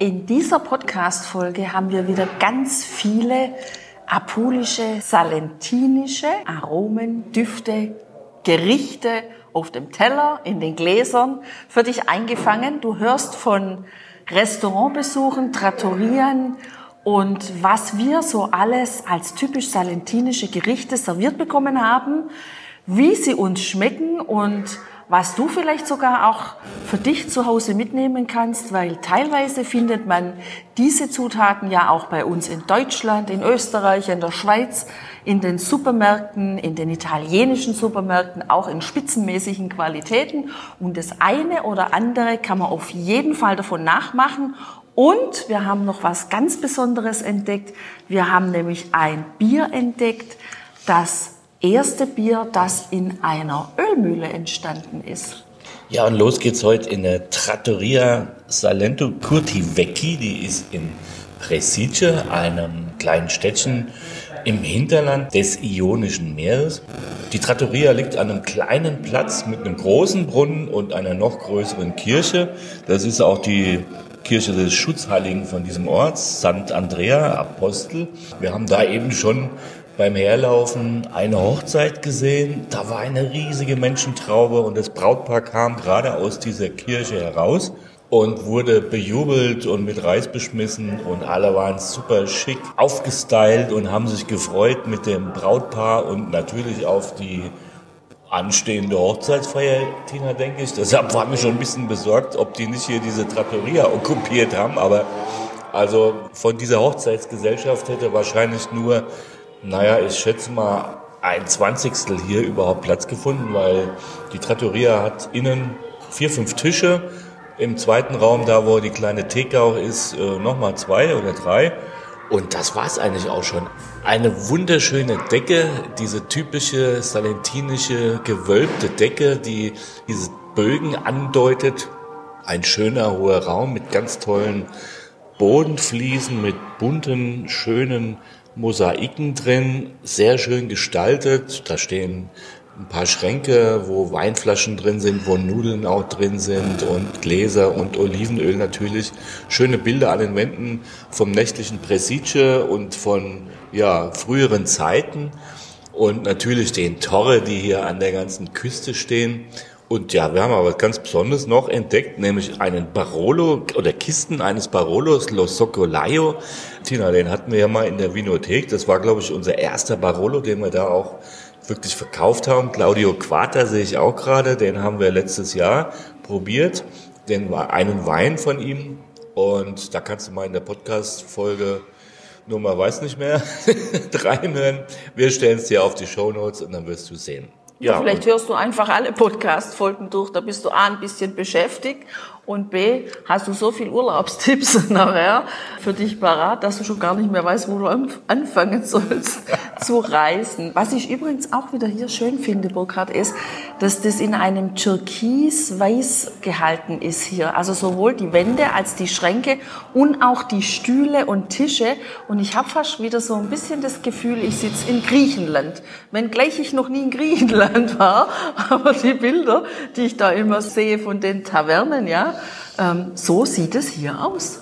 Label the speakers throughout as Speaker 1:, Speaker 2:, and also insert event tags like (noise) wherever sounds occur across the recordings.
Speaker 1: In dieser Podcast-Folge haben wir wieder ganz viele apulische, salentinische Aromen, Düfte, Gerichte auf dem Teller, in den Gläsern für dich eingefangen. Du hörst von Restaurantbesuchen, Trattorien und was wir so alles als typisch salentinische Gerichte serviert bekommen haben, wie sie uns schmecken und was du vielleicht sogar auch für dich zu Hause mitnehmen kannst, weil teilweise findet man diese Zutaten ja auch bei uns in Deutschland, in Österreich, in der Schweiz, in den Supermärkten, in den italienischen Supermärkten, auch in spitzenmäßigen Qualitäten. Und das eine oder andere kann man auf jeden Fall davon nachmachen. Und wir haben noch was ganz Besonderes entdeckt. Wir haben nämlich ein Bier entdeckt, das erste Bier, das in einer Ölmühle entstanden ist.
Speaker 2: Ja, und los geht's heute in der Trattoria Salento Curti Vecchi. Die ist in Presice, einem kleinen Städtchen im Hinterland des Ionischen Meeres. Die Trattoria liegt an einem kleinen Platz mit einem großen Brunnen und einer noch größeren Kirche. Das ist auch die Kirche des Schutzheiligen von diesem Ort, Sant Andrea Apostel. Wir haben da eben schon beim Herlaufen eine Hochzeit gesehen. Da war eine riesige Menschentraube und das Brautpaar kam gerade aus dieser Kirche heraus und wurde bejubelt und mit Reis beschmissen und alle waren super schick aufgestylt und haben sich gefreut mit dem Brautpaar und natürlich auf die anstehende Hochzeitsfeier, Tina, denke ich. Deshalb war mir schon ein bisschen besorgt, ob die nicht hier diese Trattoria okkupiert haben, aber also von dieser Hochzeitsgesellschaft hätte wahrscheinlich nur naja, ich schätze mal ein Zwanzigstel hier überhaupt Platz gefunden, weil die Trattoria hat innen vier, fünf Tische. Im zweiten Raum, da wo die kleine Theke auch ist, äh, nochmal zwei oder drei. Und das war's eigentlich auch schon. Eine wunderschöne Decke, diese typische salentinische gewölbte Decke, die diese Bögen andeutet. Ein schöner hoher Raum mit ganz tollen Bodenfliesen, mit bunten, schönen Mosaiken drin, sehr schön gestaltet. Da stehen ein paar Schränke, wo Weinflaschen drin sind, wo Nudeln auch drin sind und Gläser und Olivenöl natürlich. Schöne Bilder an den Wänden vom nächtlichen Presice und von ja, früheren Zeiten. Und natürlich den Torre, die hier an der ganzen Küste stehen. Und ja, wir haben aber ganz Besonderes noch entdeckt, nämlich einen Barolo oder Kisten eines Barolos Lo Socolaio. Tina, den hatten wir ja mal in der Vinothek. Das war, glaube ich, unser erster Barolo, den wir da auch wirklich verkauft haben. Claudio Quata sehe ich auch gerade. Den haben wir letztes Jahr probiert. Den war einen Wein von ihm. Und da kannst du mal in der Podcast-Folge Nummer weiß nicht mehr (laughs) reinhören. Wir stellen es dir auf die Show Notes und dann wirst du sehen.
Speaker 1: Ja, vielleicht hörst du einfach alle Podcast-Folgen durch, da bist du A, ein bisschen beschäftigt und B, hast du so viel Urlaubstipps (laughs) nachher für dich parat, dass du schon gar nicht mehr weißt, wo du anfangen sollst (laughs) zu reisen. Was ich übrigens auch wieder hier schön finde, Burkhard, ist, dass das in einem Türkis-Weiß gehalten ist hier. Also sowohl die Wände als die Schränke und auch die Stühle und Tische. Und ich habe fast wieder so ein bisschen das Gefühl, ich sitze in Griechenland. Wenngleich ich noch nie in Griechenland (laughs) war, aber die Bilder, die ich da immer sehe von den Tavernen, ja, ähm, so sieht es hier aus.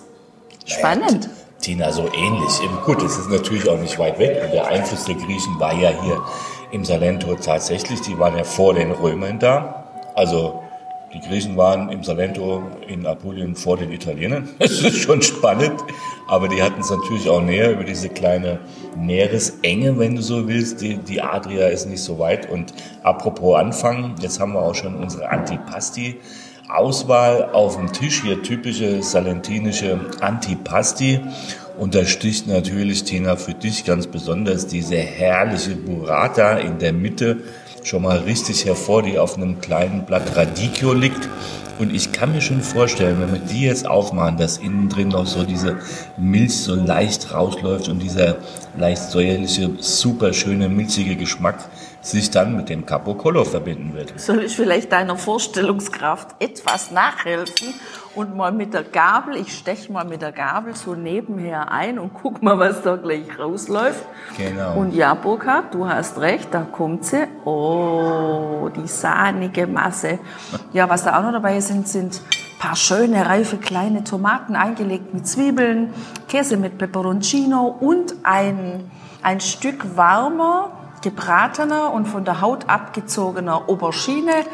Speaker 1: Spannend.
Speaker 2: Ja, Tina, so ähnlich. Gut, es ist natürlich auch nicht weit weg. Und der Einfluss der Griechen war ja hier im Salento tatsächlich. Die waren ja vor den Römern da. Also die Griechen waren im Salento in Apulien vor den Italienern. (laughs) Das ist schon spannend. Aber die hatten es natürlich auch näher über diese kleine Meeresenge, wenn du so willst. Die, die Adria ist nicht so weit. Und apropos Anfang, jetzt haben wir auch schon unsere Antipasti Auswahl auf dem Tisch hier typische salentinische Antipasti. Und da sticht natürlich, Tina, für dich ganz besonders diese herrliche Burrata in der Mitte schon mal richtig hervor, die auf einem kleinen Blatt Radicchio liegt. Und ich kann mir schon vorstellen, wenn wir die jetzt aufmachen, dass innen drin noch so diese Milch so leicht rausläuft und dieser leicht säuerliche, super schöne, milchige Geschmack sich dann mit dem Capo Collo verbinden wird.
Speaker 1: Soll ich vielleicht deiner Vorstellungskraft etwas nachhelfen und mal mit der Gabel, ich steche mal mit der Gabel so nebenher ein und guck mal, was da gleich rausläuft.
Speaker 2: Genau.
Speaker 1: Und ja, Burkhard, du hast recht, da kommt sie. Oh, die sahnige Masse. Ja, was da auch noch dabei sind, sind ein paar schöne, reife kleine Tomaten eingelegt mit Zwiebeln, Käse mit Peperoncino und ein, ein Stück warmer, gebratener und von der Haut abgezogener Aubergine,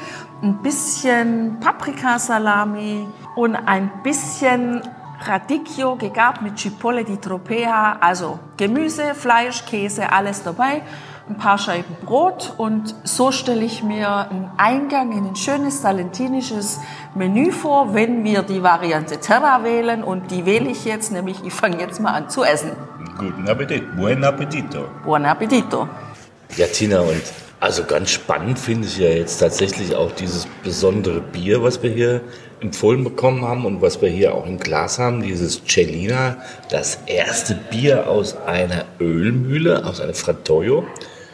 Speaker 1: ein bisschen Paprikasalami und ein bisschen Radicchio gegarbt mit Cipolle di Tropea, also Gemüse, Fleisch, Käse, alles dabei, ein paar Scheiben Brot und so stelle ich mir einen Eingang in ein schönes salentinisches Menü vor, wenn wir die Variante Terra wählen und die wähle ich jetzt, nämlich ich fange jetzt mal an zu essen.
Speaker 2: Guten Appetit, buen appetito.
Speaker 1: Buon appetito!
Speaker 2: Ja, Tina, und also ganz spannend finde ich ja jetzt tatsächlich auch dieses besondere Bier, was wir hier empfohlen bekommen haben und was wir hier auch im Glas haben, dieses Cellina, das erste Bier aus einer Ölmühle, aus einer Frattoio.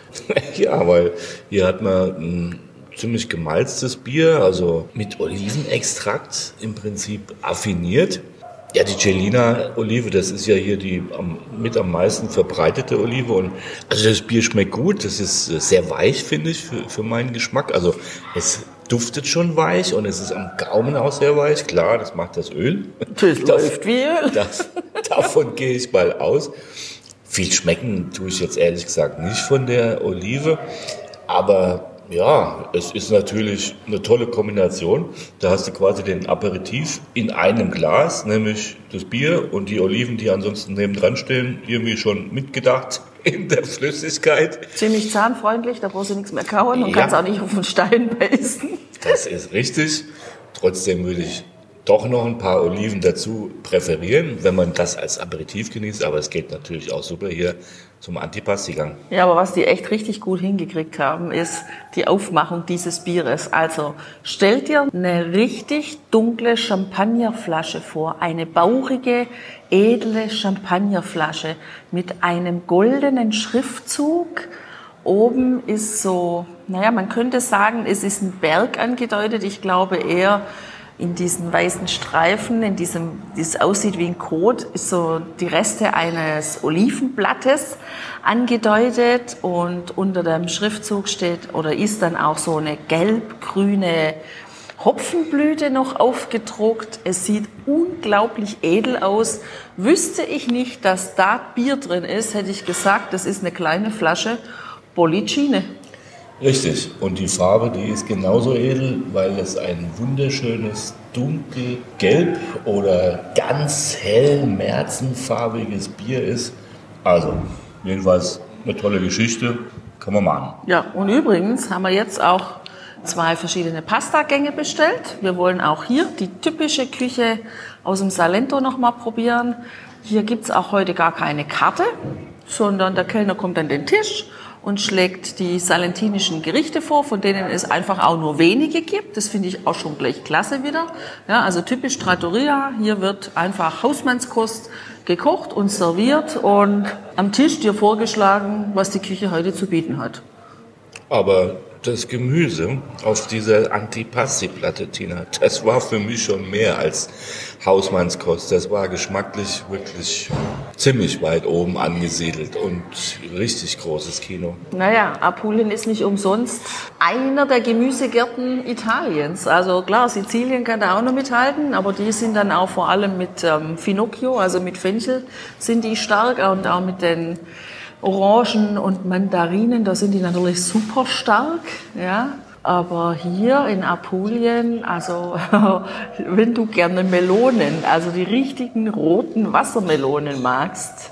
Speaker 2: (laughs) ja, weil hier hat man ein ziemlich gemalztes Bier, also mit Olivenextrakt im Prinzip affiniert. Ja, die Celina-Olive, das ist ja hier die am, mit am meisten verbreitete Olive. Und also das Bier schmeckt gut. Das ist sehr weich, finde ich, für, für meinen Geschmack. Also es duftet schon weich und es ist am Gaumen auch sehr weich. Klar, das macht das Öl.
Speaker 1: Das (laughs) läuft wie Öl.
Speaker 2: Das, davon gehe ich mal aus. Viel schmecken tue ich jetzt ehrlich gesagt nicht von der Olive. Aber ja, es ist natürlich eine tolle Kombination. Da hast du quasi den Aperitif in einem Glas, nämlich das Bier und die Oliven, die ansonsten nebendran stehen, irgendwie schon mitgedacht (laughs) in der Flüssigkeit.
Speaker 1: Ziemlich zahnfreundlich, da brauchst du nichts mehr kauen und
Speaker 2: Ja.
Speaker 1: kannst auch nicht auf den Stein beißen.
Speaker 2: Das ist richtig. Trotzdem würde ich doch noch ein paar Oliven dazu präferieren, wenn man das als Aperitif genießt. Aber es geht natürlich auch super hier zum Antipasti-Gang.
Speaker 1: Ja, aber was die echt richtig gut hingekriegt haben, ist die Aufmachung dieses Bieres. Also stell dir eine richtig dunkle Champagnerflasche vor, eine bauchige, edle Champagnerflasche mit einem goldenen Schriftzug. Oben ist so, naja, man könnte sagen, es ist ein Berg angedeutet. Ich glaube eher in diesen weißen Streifen, in diesem, das aussieht wie ein Kot, ist so die Reste eines Olivenblattes angedeutet und unter dem Schriftzug steht oder ist dann auch so eine gelb-grüne Hopfenblüte noch aufgedruckt. Es sieht unglaublich edel aus. Wüsste ich nicht, dass da Bier drin ist, hätte ich gesagt, das ist eine kleine Flasche Bollicine.
Speaker 2: Richtig. Und die Farbe, die ist genauso edel, weil es ein wunderschönes dunkelgelb oder ganz hell märzenfarbiges Bier ist. Also, jedenfalls eine tolle Geschichte. Kann man machen.
Speaker 1: Ja, und übrigens haben wir jetzt auch zwei verschiedene Pastagänge bestellt. Wir wollen auch hier die typische Küche aus dem Salento nochmal probieren. Hier gibt's auch heute gar keine Karte, sondern der Kellner kommt an den Tisch und schlägt die salentinischen Gerichte vor, von denen es einfach auch nur wenige gibt. Das finde ich auch schon gleich klasse wieder. Ja, also typisch Trattoria. Hier wird einfach Hausmannskost gekocht und serviert und am Tisch dir vorgeschlagen, was die Küche heute zu bieten hat.
Speaker 2: Aber das Gemüse auf dieser Antipasti-Platte, Tina, das war für mich schon mehr als Hausmannskost. Das war geschmacklich wirklich ziemlich weit oben angesiedelt und richtig großes Kino.
Speaker 1: Naja, Apulien ist nicht umsonst einer der Gemüsegärten Italiens. Also klar, Sizilien kann da auch noch mithalten, aber die sind dann auch vor allem mit ähm, Finocchio, also mit Fenchel, sind die stark und auch mit den Orangen und Mandarinen, da sind die natürlich super stark, ja. Aber hier in Apulien, also (laughs) wenn du gerne Melonen, also die richtigen roten Wassermelonen magst,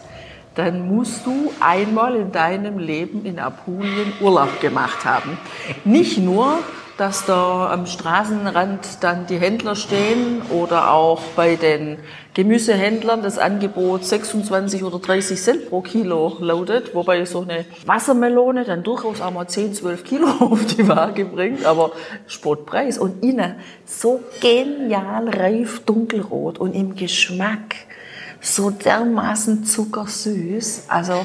Speaker 1: dann musst du einmal in deinem Leben in Apulien Urlaub gemacht haben. Nicht nur, dass da am Straßenrand dann die Händler stehen oder auch bei den Gemüsehändlern das Angebot 26 oder 30 Cent pro Kilo lautet, wobei so eine Wassermelone dann durchaus auch mal 10, 12 Kilo (laughs) auf die Waage bringt, aber Sportpreis. Und innen so genial reif dunkelrot und im Geschmack so dermaßen zuckersüß. Also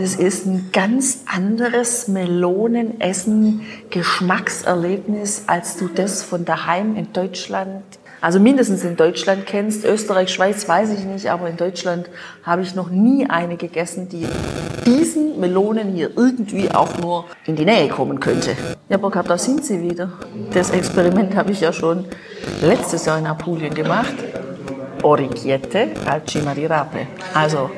Speaker 1: das ist ein ganz anderes Melonenessen, Geschmackserlebnis, als du das von daheim in Deutschland, also mindestens in Deutschland kennst. Österreich, Schweiz weiß ich nicht, aber in Deutschland habe ich noch nie eine gegessen, die diesen Melonen hier irgendwie auch nur in die Nähe kommen könnte. Ja, Burkhard, da sind sie wieder. Das Experiment habe ich ja schon letztes Jahr in Apulien gemacht. Orecchiette al cima di rape. Also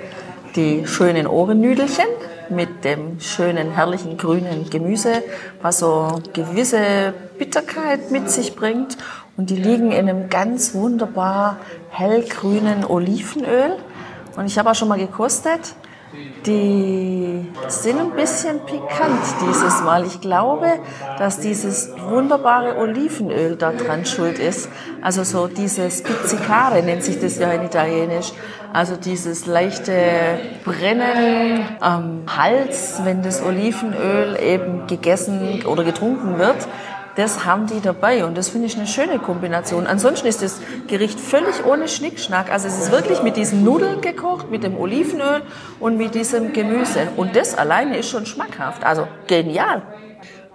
Speaker 1: die schönen Ohrennüdelchen mit dem schönen, herrlichen grünen Gemüse, was so gewisse Bitterkeit mit sich bringt. Und die liegen in einem ganz wunderbar hellgrünen Olivenöl. Und ich habe auch schon mal gekostet. Die sind ein bisschen pikant dieses Mal. Ich glaube, dass dieses wunderbare Olivenöl da dran schuld ist. Also so dieses Pizzicare nennt sich das ja in Italienisch. Also dieses leichte Brennen am Hals, wenn das Olivenöl eben gegessen oder getrunken wird das haben die dabei und das finde ich eine schöne Kombination. Ansonsten ist das Gericht völlig ohne Schnickschnack. Also es ist wirklich mit diesen Nudeln gekocht, mit dem Olivenöl und mit diesem Gemüse. Und das alleine ist schon schmackhaft. Also genial.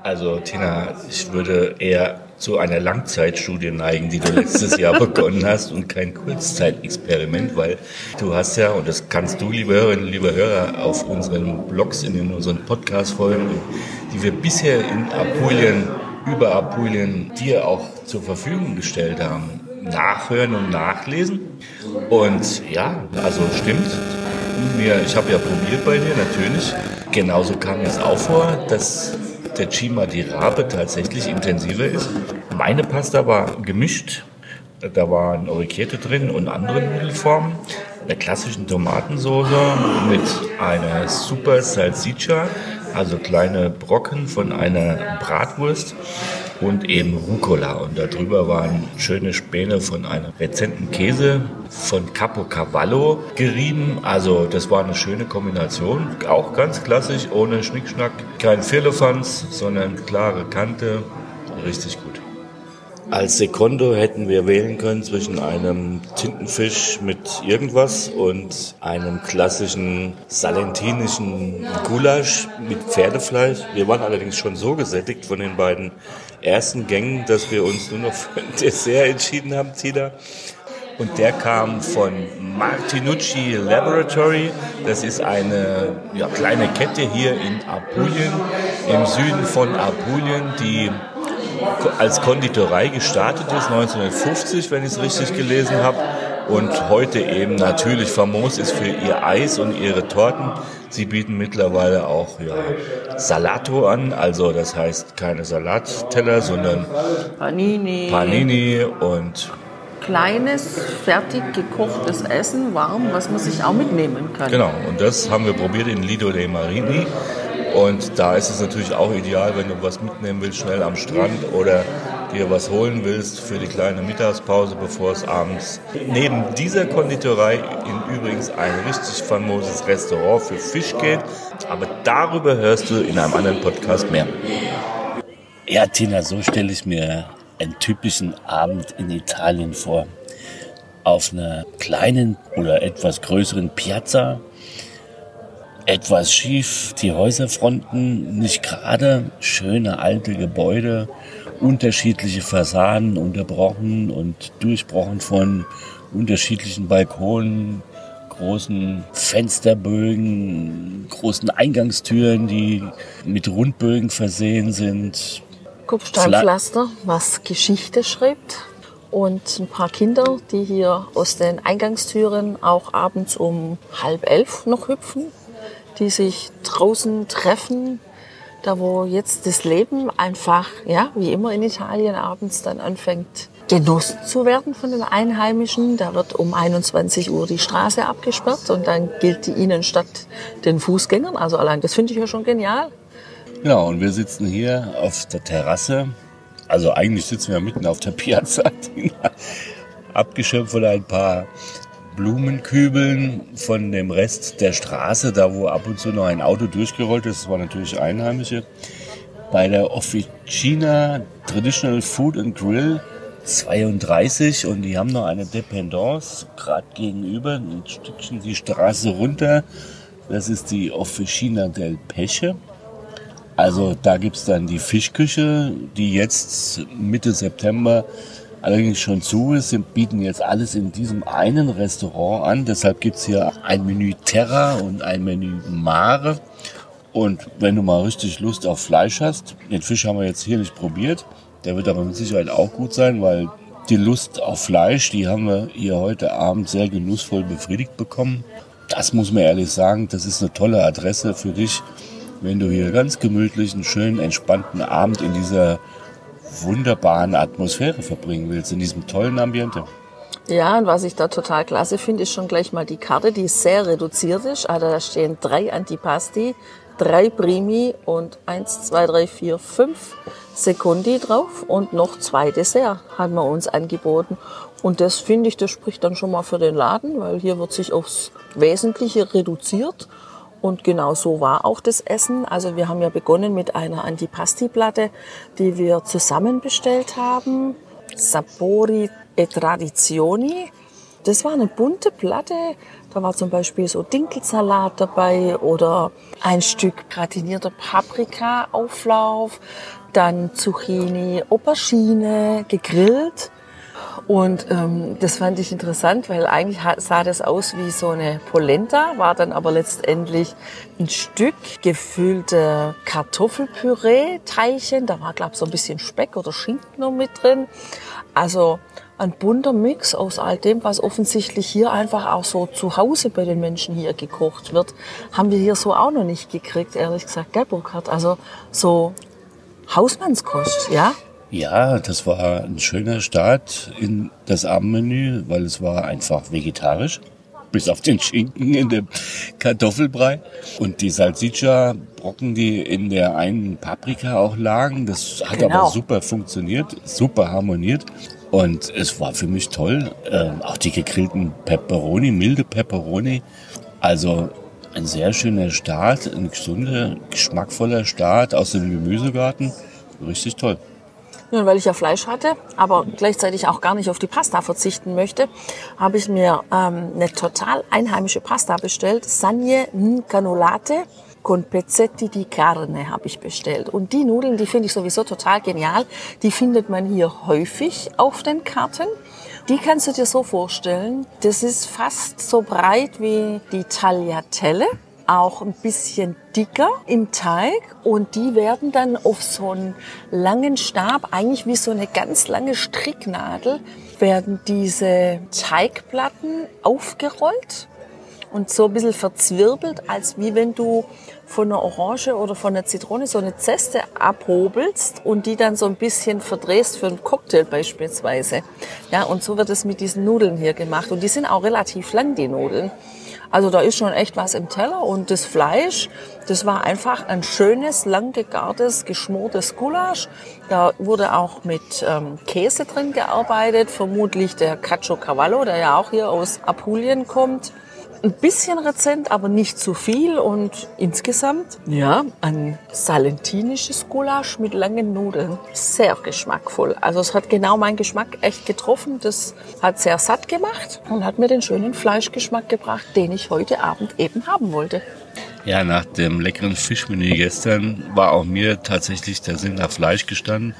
Speaker 2: Also Tina, ich würde eher zu einer Langzeitstudie neigen, die du letztes Jahr (laughs) begonnen hast und kein Kurzzeitexperiment, weil du hast ja, und das kannst du, liebe Hörerinnen, liebe Hörer, auf unseren Blogs, in unseren Podcast-Folgen, die wir bisher in Apulien über Apulien dir auch zur Verfügung gestellt haben, nachhören und nachlesen. Und ja, also stimmt. Ich habe ja probiert bei dir, natürlich. Genauso kam es auch vor, dass der Chima di Rabe tatsächlich intensiver ist. Meine Pasta war gemischt. Da waren Orecchiette drin und andere Nudelformen. Der klassischen Tomatensauce mit einer Super Salsiccia also kleine Brocken von einer Bratwurst und eben Rucola. Und darüber waren schöne Späne von einem rezenten Käse von Capo Cavallo gerieben. Also das war eine schöne Kombination, auch ganz klassisch, ohne Schnickschnack. Kein Firlefanz, sondern klare Kante, richtig gut. Als Sekondo hätten wir wählen können zwischen einem Tintenfisch mit irgendwas und einem klassischen salentinischen Gulasch mit Pferdefleisch. Wir waren allerdings schon so gesättigt von den beiden ersten Gängen, dass wir uns nur noch für ein Dessert entschieden haben, Tina. Und der kam von Martinucci Laboratory. Das ist eine ja, kleine Kette hier in Apulien, im Süden von Apulien, die als Konditorei gestartet ist, 1950, wenn ich es richtig gelesen habe. Und heute eben natürlich famos ist für ihr Eis und ihre Torten. Sie bieten mittlerweile auch ja, Salato an, also das heißt keine Salatteller, sondern
Speaker 1: Panini.
Speaker 2: Panini und
Speaker 1: kleines, fertig gekochtes Essen, warm, was man sich auch mitnehmen kann.
Speaker 2: Genau, und das haben wir probiert in Lido dei Marini. Und da ist es natürlich auch ideal, wenn du was mitnehmen willst, schnell am Strand oder dir was holen willst für die kleine Mittagspause, bevor es abends neben dieser Konditorei in übrigens ein richtig famoses Restaurant für Fisch geht. Aber darüber hörst du in einem anderen Podcast mehr. Ja, Tina, so stelle ich mir einen typischen Abend in Italien vor. Auf einer kleinen oder etwas größeren Piazza etwas schief, die Häuserfronten nicht gerade, schöne alte Gebäude, unterschiedliche Fassaden unterbrochen und durchbrochen von unterschiedlichen Balkonen, großen Fensterbögen, großen Eingangstüren, die mit Rundbögen versehen sind.
Speaker 1: Kopfsteinpflaster, was Geschichte schreibt. Und ein paar Kinder, die hier aus den Eingangstüren auch abends um halb elf noch hüpfen die sich draußen treffen, da wo jetzt das Leben einfach, ja, wie immer in Italien abends dann anfängt, genossen zu werden von den Einheimischen. Da wird um 21 Uhr die Straße abgesperrt und dann gilt die Innenstadt den Fußgängern. Also allein das finde ich ja schon genial.
Speaker 2: Genau, und wir sitzen hier auf der Terrasse Also eigentlich sitzen wir mitten auf der (laughs) Piazza, abgeschöpft von ein paar Blumenkübeln von dem Rest der Straße, da wo ab und zu noch ein Auto durchgerollt ist. Das war natürlich Einheimische. Bei der Officina Traditional Food and Grill 32 und die haben noch eine Dependance gerade gegenüber, ein Stückchen die Straße runter. Das ist die Officina del Peche. Also da gibt's dann die Fischküche, die jetzt Mitte September allerdings schon zu ist, Sie bieten jetzt alles in diesem einen Restaurant an. Deshalb gibt's hier ein Menü Terra und ein Menü Mare. Und wenn du mal richtig Lust auf Fleisch hast, den Fisch haben wir jetzt hier nicht probiert, der wird aber mit Sicherheit auch gut sein, weil die Lust auf Fleisch, die haben wir hier heute Abend sehr genussvoll befriedigt bekommen. Das muss man ehrlich sagen, das ist eine tolle Adresse für dich, wenn du hier ganz gemütlich einen schönen, entspannten Abend in dieser wunderbaren Atmosphäre verbringen willst, in diesem tollen Ambiente.
Speaker 1: Ja, und was ich da total klasse finde, ist schon gleich mal die Karte, die sehr reduziert ist. Also da stehen drei Antipasti, drei Primi und eins, zwei, drei, vier, fünf Sekundi drauf und noch zwei Dessert haben wir uns angeboten. Und das finde ich, das spricht dann schon mal für den Laden, weil hier wird sich aufs Wesentliche reduziert. Und genau so war auch das Essen. Also wir haben ja begonnen mit einer Antipasti-Platte, die wir zusammen bestellt haben. Sapori e Tradizioni. Das war eine bunte Platte. Da war zum Beispiel so Dinkelsalat dabei oder ein Stück gratinierter Paprika-Auflauf, dann Zucchini, Aubergine, gegrillt und ähm, das fand ich interessant, weil eigentlich sah das aus wie so eine Polenta, war dann aber letztendlich ein Stück gefüllte Kartoffelpüree-Teilchen. Da war, glaube ich, so ein bisschen Speck oder Schinken noch mit drin. Also ein bunter Mix aus all dem, was offensichtlich hier einfach auch so zu Hause bei den Menschen hier gekocht wird, haben wir hier so auch noch nicht gekriegt, ehrlich gesagt, gell, Burkhard? Also so Hausmannskost, ja?
Speaker 2: Ja, das war ein schöner Start in das Abendmenü, weil es war einfach vegetarisch. (laughs) Bis auf den Schinken in dem Kartoffelbrei. Und die Salsiccia-Brocken, die in der einen Paprika auch lagen, das hat genau. aber super funktioniert, super harmoniert. Und es war für mich toll. Ähm, auch die gegrillten Pepperoni, milde Pepperoni. Also ein sehr schöner Start, ein gesunder, geschmackvoller Start aus dem Gemüsegarten. Richtig toll.
Speaker 1: Nun, weil ich ja Fleisch hatte, aber gleichzeitig auch gar nicht auf die Pasta verzichten möchte, habe ich mir ähm, eine total einheimische Pasta bestellt. Sagne Ncanolate con pezzetti di carne habe ich bestellt. Und die Nudeln, die finde ich sowieso total genial. Die findet man hier häufig auf den Karten. Die kannst du dir so vorstellen, das ist fast so breit wie die Tagliatelle auch ein bisschen dicker im Teig und die werden dann auf so einen langen Stab, eigentlich wie so eine ganz lange Stricknadel, werden diese Teigplatten aufgerollt und so ein bisschen verzwirbelt, als wie wenn du von einer Orange oder von einer Zitrone so eine Zeste abhobelst und die dann so ein bisschen verdrehst für einen Cocktail beispielsweise. Ja, und so wird es mit diesen Nudeln hier gemacht. Und die sind auch relativ lang, die Nudeln. Also da ist schon echt was im Teller und das Fleisch, das war einfach ein schönes, lang gegartes, geschmortes Gulasch. Da wurde auch mit ähm, Käse drin gearbeitet, vermutlich der Cacio Cavallo, der ja auch hier aus Apulien kommt ein bisschen rezent, aber nicht zu viel und insgesamt, ja, ein salentinisches Gulasch mit langen Nudeln. Sehr geschmackvoll. Also es hat genau meinen Geschmack echt getroffen. Das hat sehr satt gemacht und hat mir den schönen Fleischgeschmack gebracht, den ich heute Abend eben haben wollte.
Speaker 2: Ja, nach dem leckeren Fischmenü gestern war auch mir tatsächlich der Sinn nach Fleisch gestanden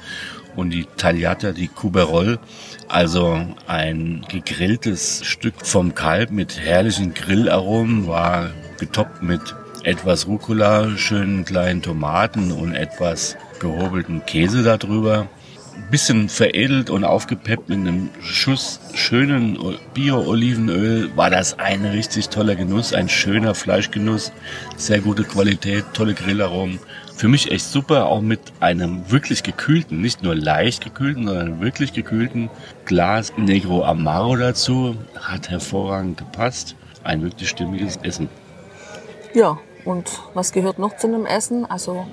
Speaker 2: und die Tagliata, die Cuberol, also ein gegrilltes Stück vom Kalb mit herrlichen Grillaromen, war getoppt mit etwas Rucola, schönen kleinen Tomaten und etwas gehobelten Käse darüber. Bisschen veredelt und aufgepeppt mit einem Schuss schönen Bio-Olivenöl. War das ein richtig toller Genuss, ein schöner Fleischgenuss, sehr gute Qualität, tolle Grillaromen für mich echt super, auch mit einem wirklich gekühlten, nicht nur leicht gekühlten, sondern wirklich gekühlten Glas Negro Amaro dazu. Hat hervorragend gepasst. Ein wirklich stimmiges Essen.
Speaker 1: Ja, Und was gehört noch zu einem Essen? Also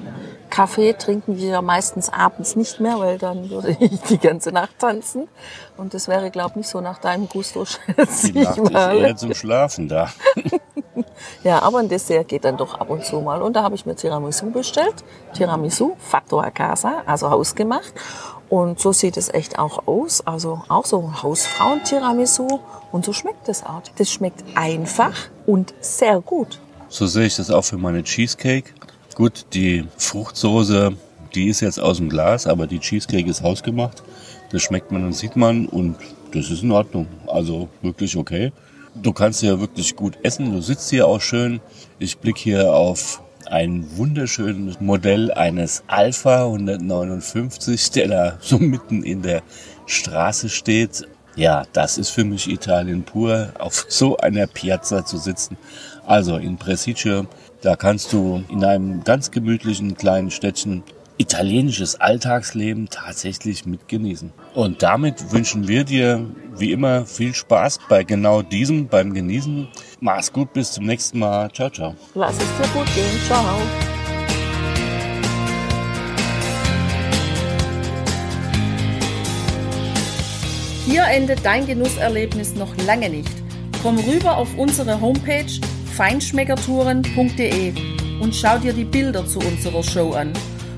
Speaker 1: Kaffee trinken wir meistens abends nicht mehr, weil dann würde (laughs) ich die ganze Nacht tanzen. Und das wäre, glaube ich, nicht so nach deinem Gusto, (laughs) schätze
Speaker 2: Die Nacht ist eher zum Schlafen da. (laughs)
Speaker 1: Ja, aber ein Dessert geht dann doch ab und zu mal. Und da habe ich mir Tiramisu bestellt. Tiramisu, Fatto a casa, also hausgemacht. Und so sieht es echt auch aus. Also auch so Hausfrauen-Tiramisu. Und so schmeckt es auch. Das schmeckt einfach und sehr gut.
Speaker 2: So sehe ich das auch für meine Cheesecake. Gut, die Fruchtsoße, die ist jetzt aus dem Glas, aber die Cheesecake ist hausgemacht. Das schmeckt man und sieht man und das ist in Ordnung. Also wirklich okay. Du kannst ja wirklich gut essen. Du sitzt hier auch schön. Ich blicke hier auf ein wunderschönes Modell eines Alpha 159, der da so mitten in der Straße steht. Ja, das ist für mich Italien pur, auf so einer Piazza zu sitzen. Also in Presice, da kannst du in einem ganz gemütlichen kleinen Städtchen italienisches Alltagsleben tatsächlich mitgenießen. Und damit wünschen wir dir wie immer viel Spaß bei genau diesem, beim Genießen. Mach's gut, bis zum nächsten Mal. Ciao, ciao.
Speaker 1: Lass es dir gut gehen. Ciao.
Speaker 3: Hier endet dein Genusserlebnis noch lange nicht. Komm rüber auf unsere Homepage feinschmeckertouren.de und schau dir die Bilder zu unserer Show an.